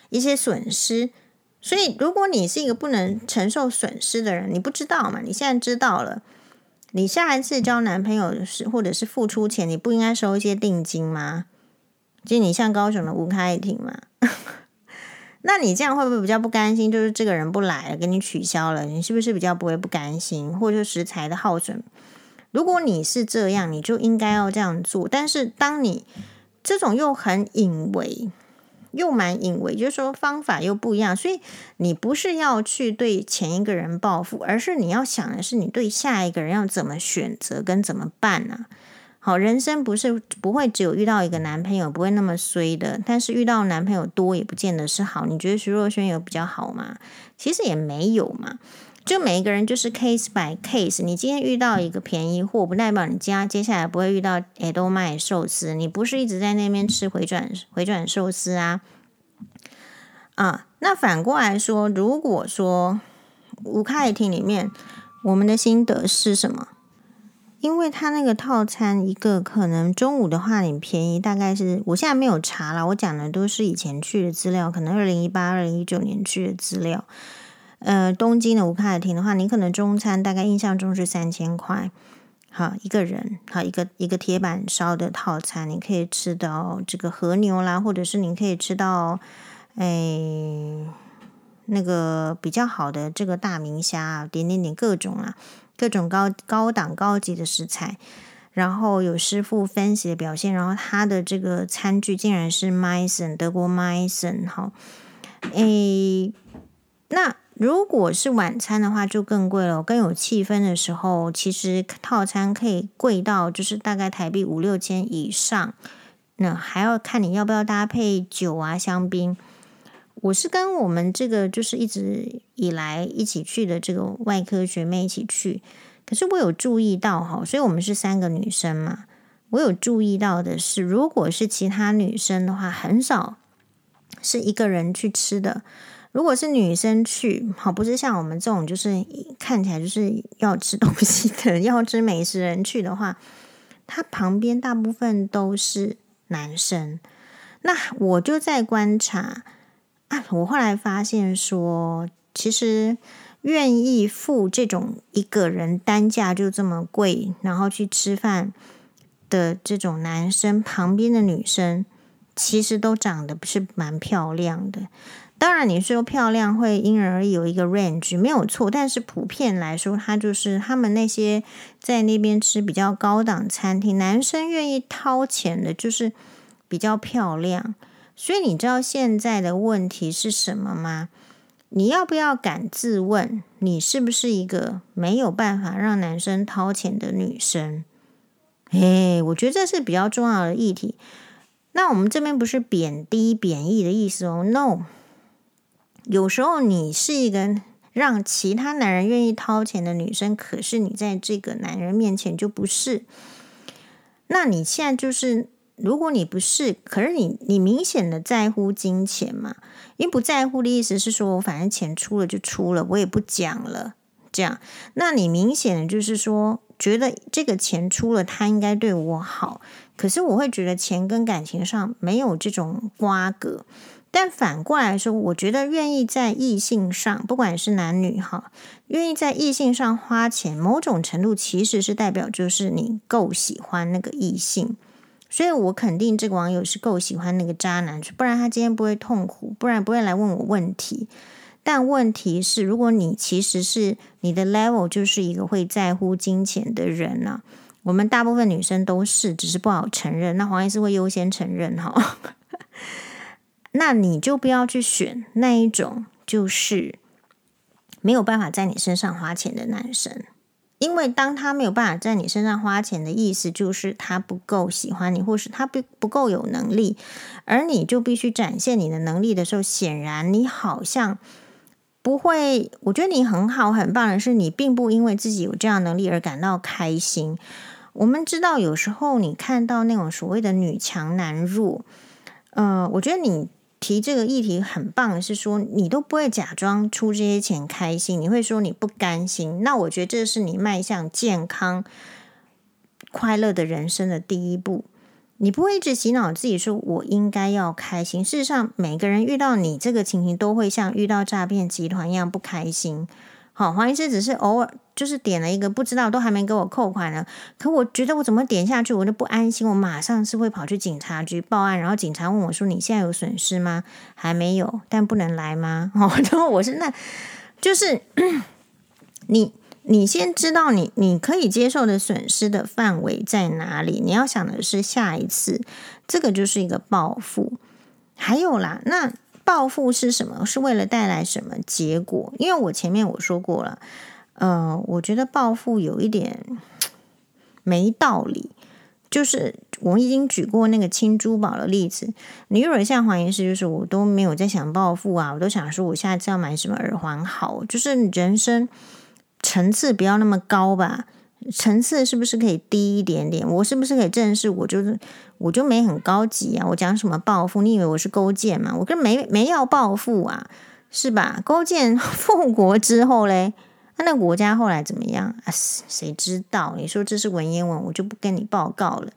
一些损失。所以，如果你是一个不能承受损失的人，你不知道嘛？你现在知道了，你下一次交男朋友是或者是付出钱，你不应该收一些定金吗？就你像高雄的吴开庭嘛，那你这样会不会比较不甘心？就是这个人不来了，给你取消了，你是不是比较不会不甘心？或者说食材的耗损如果你是这样，你就应该要这样做。但是当你这种又很隐微，又蛮隐微，就是说方法又不一样，所以你不是要去对前一个人报复，而是你要想的是你对下一个人要怎么选择跟怎么办呢？好，人生不是不会只有遇到一个男朋友，不会那么衰的。但是遇到男朋友多也不见得是好。你觉得徐若瑄有比较好吗？其实也没有嘛。就每一个人就是 case by case。你今天遇到一个便宜货，不代表你家接下来不会遇到诶都卖寿司。你不是一直在那边吃回转回转寿司啊？啊，那反过来说，如果说吴凯婷里面，我们的心得是什么？因为他那个套餐一个可能中午的话你便宜，大概是我现在没有查了，我讲的都是以前去的资料，可能二零一八、二零一九年去的资料。呃，东京的吴凯婷的话，你可能中餐大概印象中是三千块，好一个人，好一个一个铁板烧的套餐，你可以吃到这个和牛啦，或者是你可以吃到哎那个比较好的这个大明虾，点点点各种啊。各种高高档高级的食材，然后有师傅 fancy 的表现，然后他的这个餐具竟然是 Meissen 德国 Meissen 哈，诶，那如果是晚餐的话就更贵了，更有气氛的时候，其实套餐可以贵到就是大概台币五六千以上，那还要看你要不要搭配酒啊香槟。我是跟我们这个就是一直以来一起去的这个外科学妹一起去，可是我有注意到哈，所以我们是三个女生嘛，我有注意到的是，如果是其他女生的话，很少是一个人去吃的。如果是女生去，好，不是像我们这种就是看起来就是要吃东西的、要吃美食人去的话，他旁边大部分都是男生。那我就在观察。啊，我后来发现说，其实愿意付这种一个人单价就这么贵，然后去吃饭的这种男生，旁边的女生其实都长得不是蛮漂亮的。当然，你说漂亮会因人而异，有一个 range 没有错，但是普遍来说，他就是他们那些在那边吃比较高档餐厅，男生愿意掏钱的，就是比较漂亮。所以你知道现在的问题是什么吗？你要不要敢自问，你是不是一个没有办法让男生掏钱的女生？哎，我觉得这是比较重要的议题。那我们这边不是贬低贬义的意思哦，no。有时候你是一个让其他男人愿意掏钱的女生，可是你在这个男人面前就不是。那你现在就是。如果你不是，可是你你明显的在乎金钱嘛？因为不在乎的意思是说，我反正钱出了就出了，我也不讲了。这样，那你明显的就是说，觉得这个钱出了，他应该对我好。可是我会觉得钱跟感情上没有这种瓜葛。但反过来说，我觉得愿意在异性上，不管是男女哈，愿意在异性上花钱，某种程度其实是代表就是你够喜欢那个异性。所以我肯定这个网友是够喜欢那个渣男，不然他今天不会痛苦，不然不会来问我问题。但问题是，如果你其实是你的 level 就是一个会在乎金钱的人呢、我们大部分女生都是，只是不好承认。那黄医师会优先承认哈。那你就不要去选那一种，就是没有办法在你身上花钱的男生。因为当他没有办法在你身上花钱的意思，就是他不够喜欢你，或是他不不够有能力，而你就必须展现你的能力的时候，显然你好像不会。我觉得你很好很棒的是，你并不因为自己有这样能力而感到开心。我们知道，有时候你看到那种所谓的女强男弱，呃，我觉得你。提这个议题很棒，是说你都不会假装出这些钱开心，你会说你不甘心。那我觉得这是你迈向健康、快乐的人生的第一步。你不会一直洗脑自己说我应该要开心。事实上，每个人遇到你这个情形，都会像遇到诈骗集团一样不开心。好，黄医师只是偶尔就是点了一个，不知道都还没给我扣款呢。可我觉得我怎么点下去，我就不安心。我马上是会跑去警察局报案，然后警察问我说：“你现在有损失吗？”还没有，但不能来吗？哦，然后我是那，就是 你你先知道你你可以接受的损失的范围在哪里。你要想的是下一次，这个就是一个报复。还有啦，那报复是什么？是为了带来什么结果？因为我前面我说过了，呃，我觉得报复有一点没道理。就是我已经举过那个青珠宝的例子，你如果像黄医师，就是我都没有在想报复啊，我都想说我下次要买什么耳环好，就是人生。层次不要那么高吧，层次是不是可以低一点点？我是不是可以正视？我就是我就没很高级啊！我讲什么报复？你以为我是勾践吗？我跟没没要报复啊，是吧？勾践 复国之后嘞，那那国家后来怎么样啊？谁知道？你说这是文言文，我就不跟你报告了，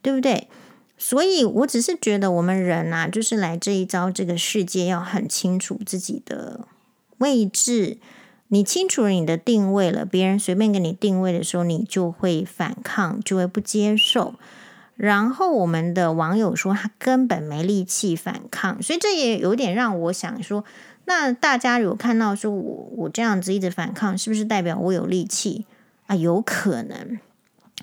对不对？所以我只是觉得我们人啊，就是来这一遭这个世界要很清楚自己的位置。你清楚了你的定位了，别人随便给你定位的时候，你就会反抗，就会不接受。然后我们的网友说他根本没力气反抗，所以这也有点让我想说，那大家有看到说我我这样子一直反抗，是不是代表我有力气啊？有可能。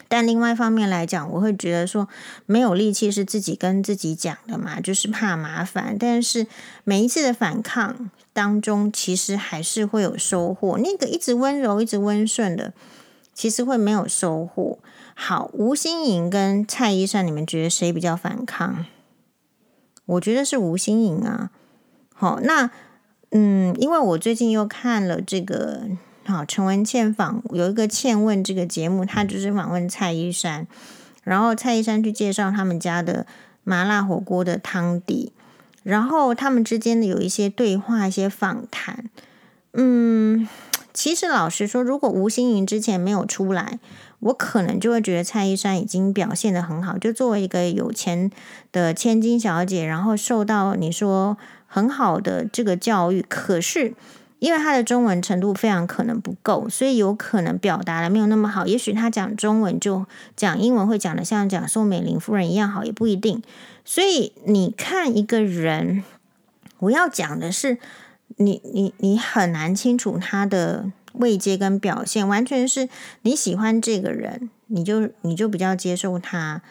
但另外一方面来讲，我会觉得说没有力气是自己跟自己讲的嘛，就是怕麻烦。但是每一次的反抗当中，其实还是会有收获。那个一直温柔、一直温顺的，其实会没有收获。好，吴心颖跟蔡依珊，你们觉得谁比较反抗？我觉得是吴心颖啊。好，那嗯，因为我最近又看了这个。好，陈文茜访有一个倩问这个节目，他就是访问蔡依珊，然后蔡依珊去介绍他们家的麻辣火锅的汤底，然后他们之间的有一些对话、一些访谈。嗯，其实老实说，如果吴心莹之前没有出来，我可能就会觉得蔡依珊已经表现的很好，就作为一个有钱的千金小姐，然后受到你说很好的这个教育，可是。因为他的中文程度非常可能不够，所以有可能表达的没有那么好。也许他讲中文就讲英文会讲的像讲宋美龄夫人一样好，也不一定。所以你看一个人，我要讲的是，你你你很难清楚他的位阶跟表现，完全是你喜欢这个人，你就你就比较接受他。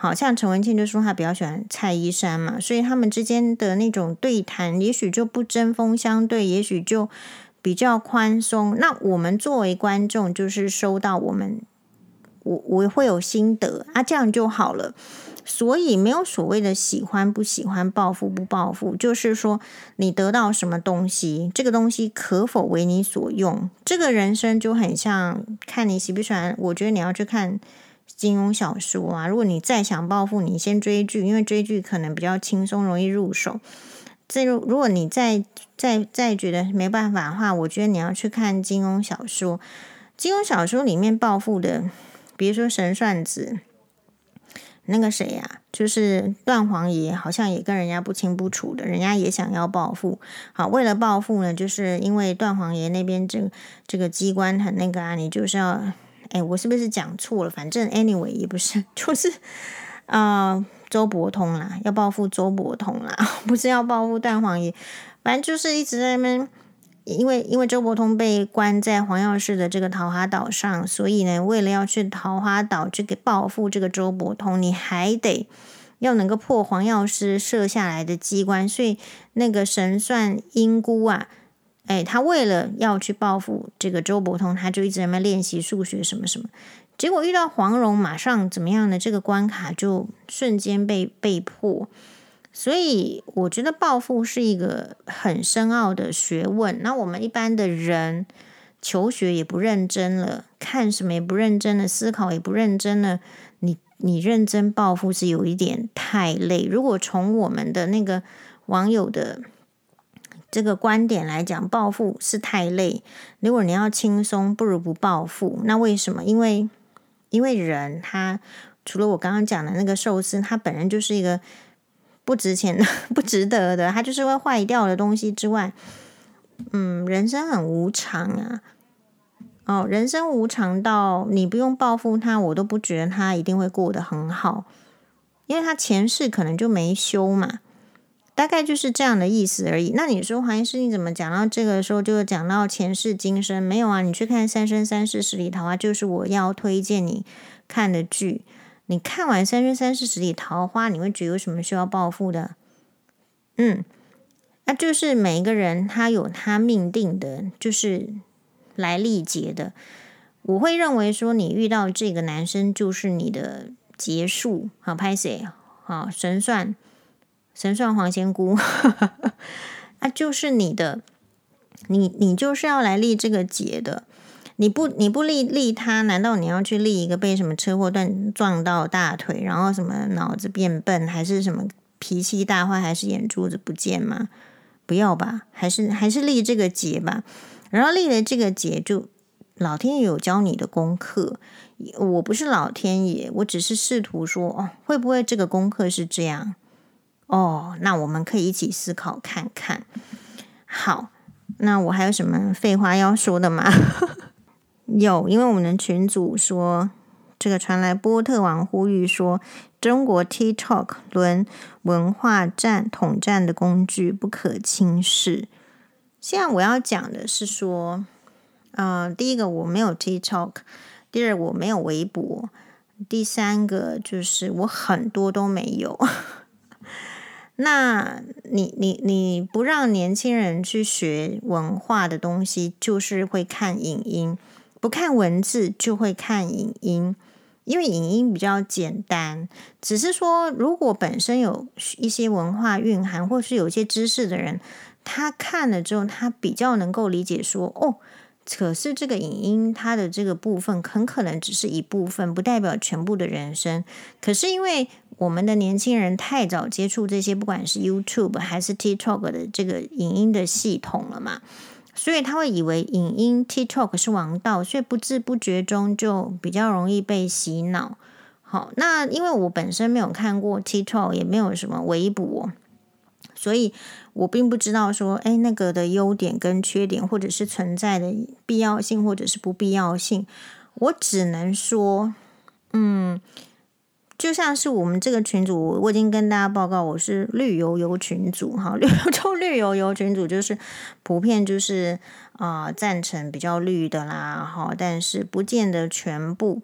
好像陈文茜就说他比较喜欢蔡依珊嘛，所以他们之间的那种对谈，也许就不针锋相对，也许就比较宽松。那我们作为观众，就是收到我们，我我会有心得啊，这样就好了。所以没有所谓的喜欢不喜欢、报复不报复，就是说你得到什么东西，这个东西可否为你所用？这个人生就很像看你喜不喜欢。我觉得你要去看。金庸小说啊，如果你再想报复，你先追剧，因为追剧可能比较轻松，容易入手。这如如果你再再再觉得没办法的话，我觉得你要去看金庸小说。金庸小说里面报复的，比如说神算子，那个谁呀、啊，就是段皇爷，好像也跟人家不清不楚的，人家也想要报复。好，为了报复呢，就是因为段皇爷那边这这个机关很那个啊，你就是要。哎，我是不是讲错了？反正 anyway 也不是，就是啊、周伯通啦，要报复周伯通啦，不是要报复蛋黄爷。反正就是一直在那边，因为因为周伯通被关在黄药师的这个桃花岛上，所以呢，为了要去桃花岛去给报复这个周伯通，你还得要能够破黄药师设下来的机关，所以那个神算英姑啊。哎，他为了要去报复这个周伯通，他就一直在那练习数学什么什么，结果遇到黄蓉，马上怎么样呢？这个关卡就瞬间被被破。所以我觉得报复是一个很深奥的学问。那我们一般的人求学也不认真了，看什么也不认真了，思考也不认真了。你你认真报复是有一点太累。如果从我们的那个网友的。这个观点来讲，报复是太累。如果你要轻松，不如不报复。那为什么？因为因为人他除了我刚刚讲的那个寿司，它本身就是一个不值钱的、不值得的，它就是会坏掉的东西之外，嗯，人生很无常啊。哦，人生无常到你不用报复他，我都不觉得他一定会过得很好，因为他前世可能就没修嘛。大概就是这样的意思而已。那你说黄医师，你怎么讲到这个时候就讲到前世今生？没有啊，你去看《三生三世十里桃花》，就是我要推荐你看的剧。你看完《三生三世十里桃花》，你会觉得有什么需要报复的？嗯，那就是每一个人他有他命定的，就是来历劫的。我会认为说，你遇到这个男生就是你的结束。好，拍谢，好神算。神算黄仙姑，啊，就是你的，你你就是要来立这个劫的，你不你不立立他，难道你要去立一个被什么车祸断撞到大腿，然后什么脑子变笨，还是什么脾气大坏，还是眼珠子不见吗？不要吧，还是还是立这个节吧。然后立了这个节，就老天爷有教你的功课，我不是老天爷，我只是试图说，哦，会不会这个功课是这样？哦，那我们可以一起思考看看。好，那我还有什么废话要说的吗？有，因为我们的群组说，这个传来波特王呼吁说，中国 TikTok 轮文化战统战的工具，不可轻视。现在我要讲的是说，呃，第一个我没有 TikTok，第二我没有微博，第三个就是我很多都没有。那你你你不让年轻人去学文化的东西，就是会看影音，不看文字就会看影音，因为影音比较简单。只是说，如果本身有一些文化蕴含，或是有一些知识的人，他看了之后，他比较能够理解说，哦，可是这个影音它的这个部分很可能只是一部分，不代表全部的人生。可是因为我们的年轻人太早接触这些，不管是 YouTube 还是 TikTok 的这个影音的系统了嘛，所以他会以为影音 TikTok 是王道，所以不知不觉中就比较容易被洗脑。好，那因为我本身没有看过 TikTok，也没有什么微博，所以我并不知道说，哎，那个的优点跟缺点，或者是存在的必要性，或者是不必要性，我只能说，嗯。就像是我们这个群组，我已经跟大家报告，我是绿油油群组哈，绿就绿油油群组就是普遍就是啊、赞成比较绿的啦哈，但是不见得全部。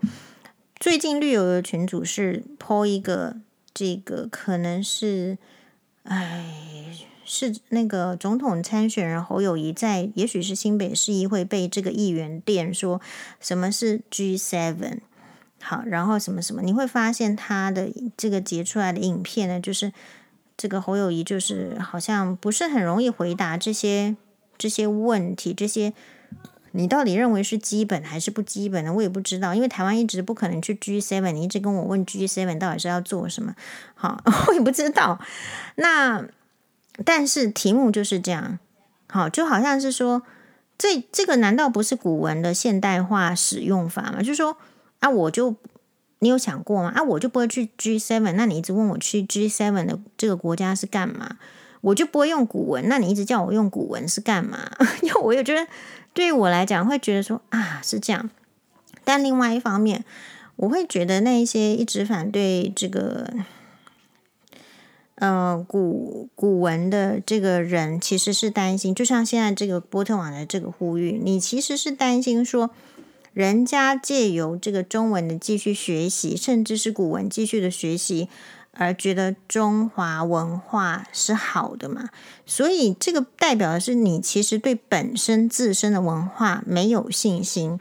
最近绿油油群组是 po 一个这个可能是哎是那个总统参选人侯友谊在，也许是新北市议会被这个议员电说什么是 G Seven。好，然后什么什么，你会发现他的这个截出来的影片呢，就是这个侯友宜就是好像不是很容易回答这些这些问题，这些你到底认为是基本还是不基本的，我也不知道，因为台湾一直不可能去 G7，你一直跟我问 G7 到底是要做什么，好，我也不知道。那但是题目就是这样，好，就好像是说这这个难道不是古文的现代化使用法吗？就是说。啊，我就你有想过吗？啊，我就不会去 G7，那你一直问我去 G7 的这个国家是干嘛？我就不会用古文，那你一直叫我用古文是干嘛？因为我也觉得，对于我来讲，会觉得说啊是这样。但另外一方面，我会觉得那一些一直反对这个呃古古文的这个人，其实是担心，就像现在这个波特网的这个呼吁，你其实是担心说。人家借由这个中文的继续学习，甚至是古文继续的学习，而觉得中华文化是好的嘛？所以这个代表的是你其实对本身自身的文化没有信心。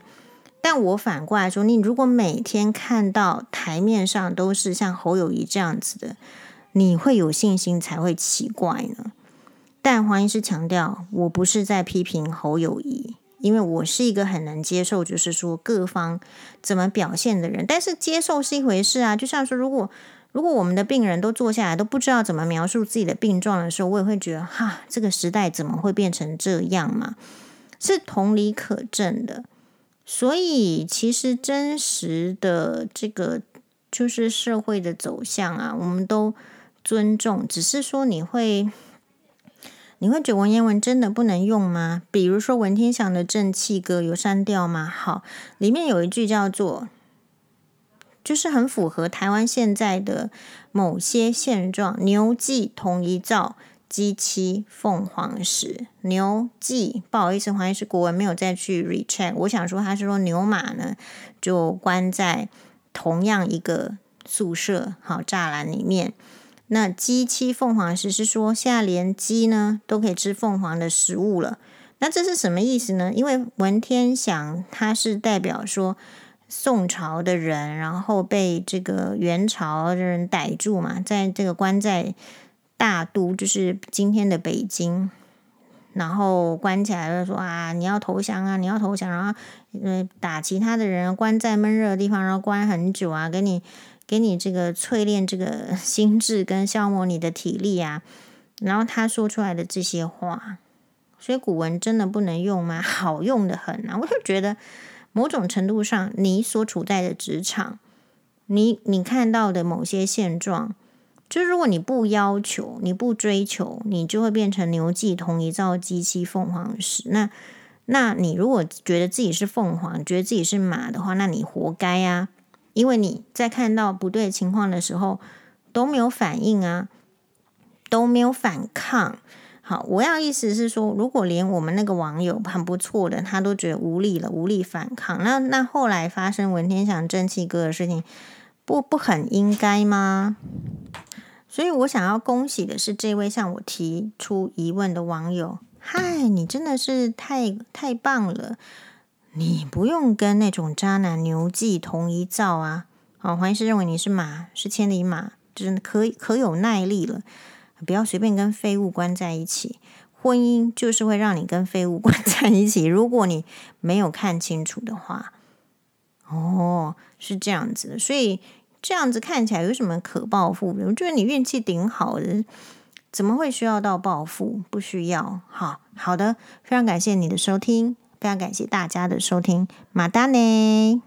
但我反过来说，你如果每天看到台面上都是像侯友谊这样子的，你会有信心才会奇怪呢。但黄医师强调，我不是在批评侯友谊。因为我是一个很能接受，就是说各方怎么表现的人，但是接受是一回事啊。就像说，如果如果我们的病人都坐下来都不知道怎么描述自己的病状的时候，我也会觉得哈，这个时代怎么会变成这样嘛？是同理可证的。所以其实真实的这个就是社会的走向啊，我们都尊重，只是说你会。你会觉得文言文真的不能用吗？比如说文天祥的《正气歌》有删掉吗？好，里面有一句叫做，就是很符合台湾现在的某些现状：“牛骑同一灶，鸡七凤凰石牛忌，不好意思，黄医师国文没有再去 recheck。我想说，他是说牛马呢，就关在同样一个宿舍好栅栏里面。那鸡七凤凰石是说，现在连鸡呢都可以吃凤凰的食物了。那这是什么意思呢？因为文天祥他是代表说宋朝的人，然后被这个元朝的人逮住嘛，在这个关在。大都就是今天的北京，然后关起来了，说啊，你要投降啊，你要投降，然后呃打其他的人，关在闷热的地方，然后关很久啊，给你给你这个淬炼这个 心智跟消磨你的体力啊，然后他说出来的这些话，所以古文真的不能用吗？好用的很啊！我就觉得某种程度上，你所处在的职场，你你看到的某些现状。就如果你不要求，你不追求，你就会变成牛忌同一灶鸡七凤凰石。那，那你如果觉得自己是凤凰，觉得自己是马的话，那你活该啊！因为你在看到不对情况的时候都没有反应啊，都没有反抗。好，我要意思是说，如果连我们那个网友很不错的，他都觉得无力了，无力反抗，那那后来发生文天祥正气哥的事情，不不很应该吗？所以我想要恭喜的是这位向我提出疑问的网友，嗨，你真的是太太棒了！你不用跟那种渣男牛忌同一灶啊！好，黄医师认为你是马，是千里马，就是可可有耐力了。不要随便跟废物关在一起，婚姻就是会让你跟废物关在一起。如果你没有看清楚的话，哦，是这样子的，所以。这样子看起来有什么可报复的？我觉得你运气顶好的，怎么会需要到报复？不需要。好好的，非常感谢你的收听，非常感谢大家的收听，马达呢。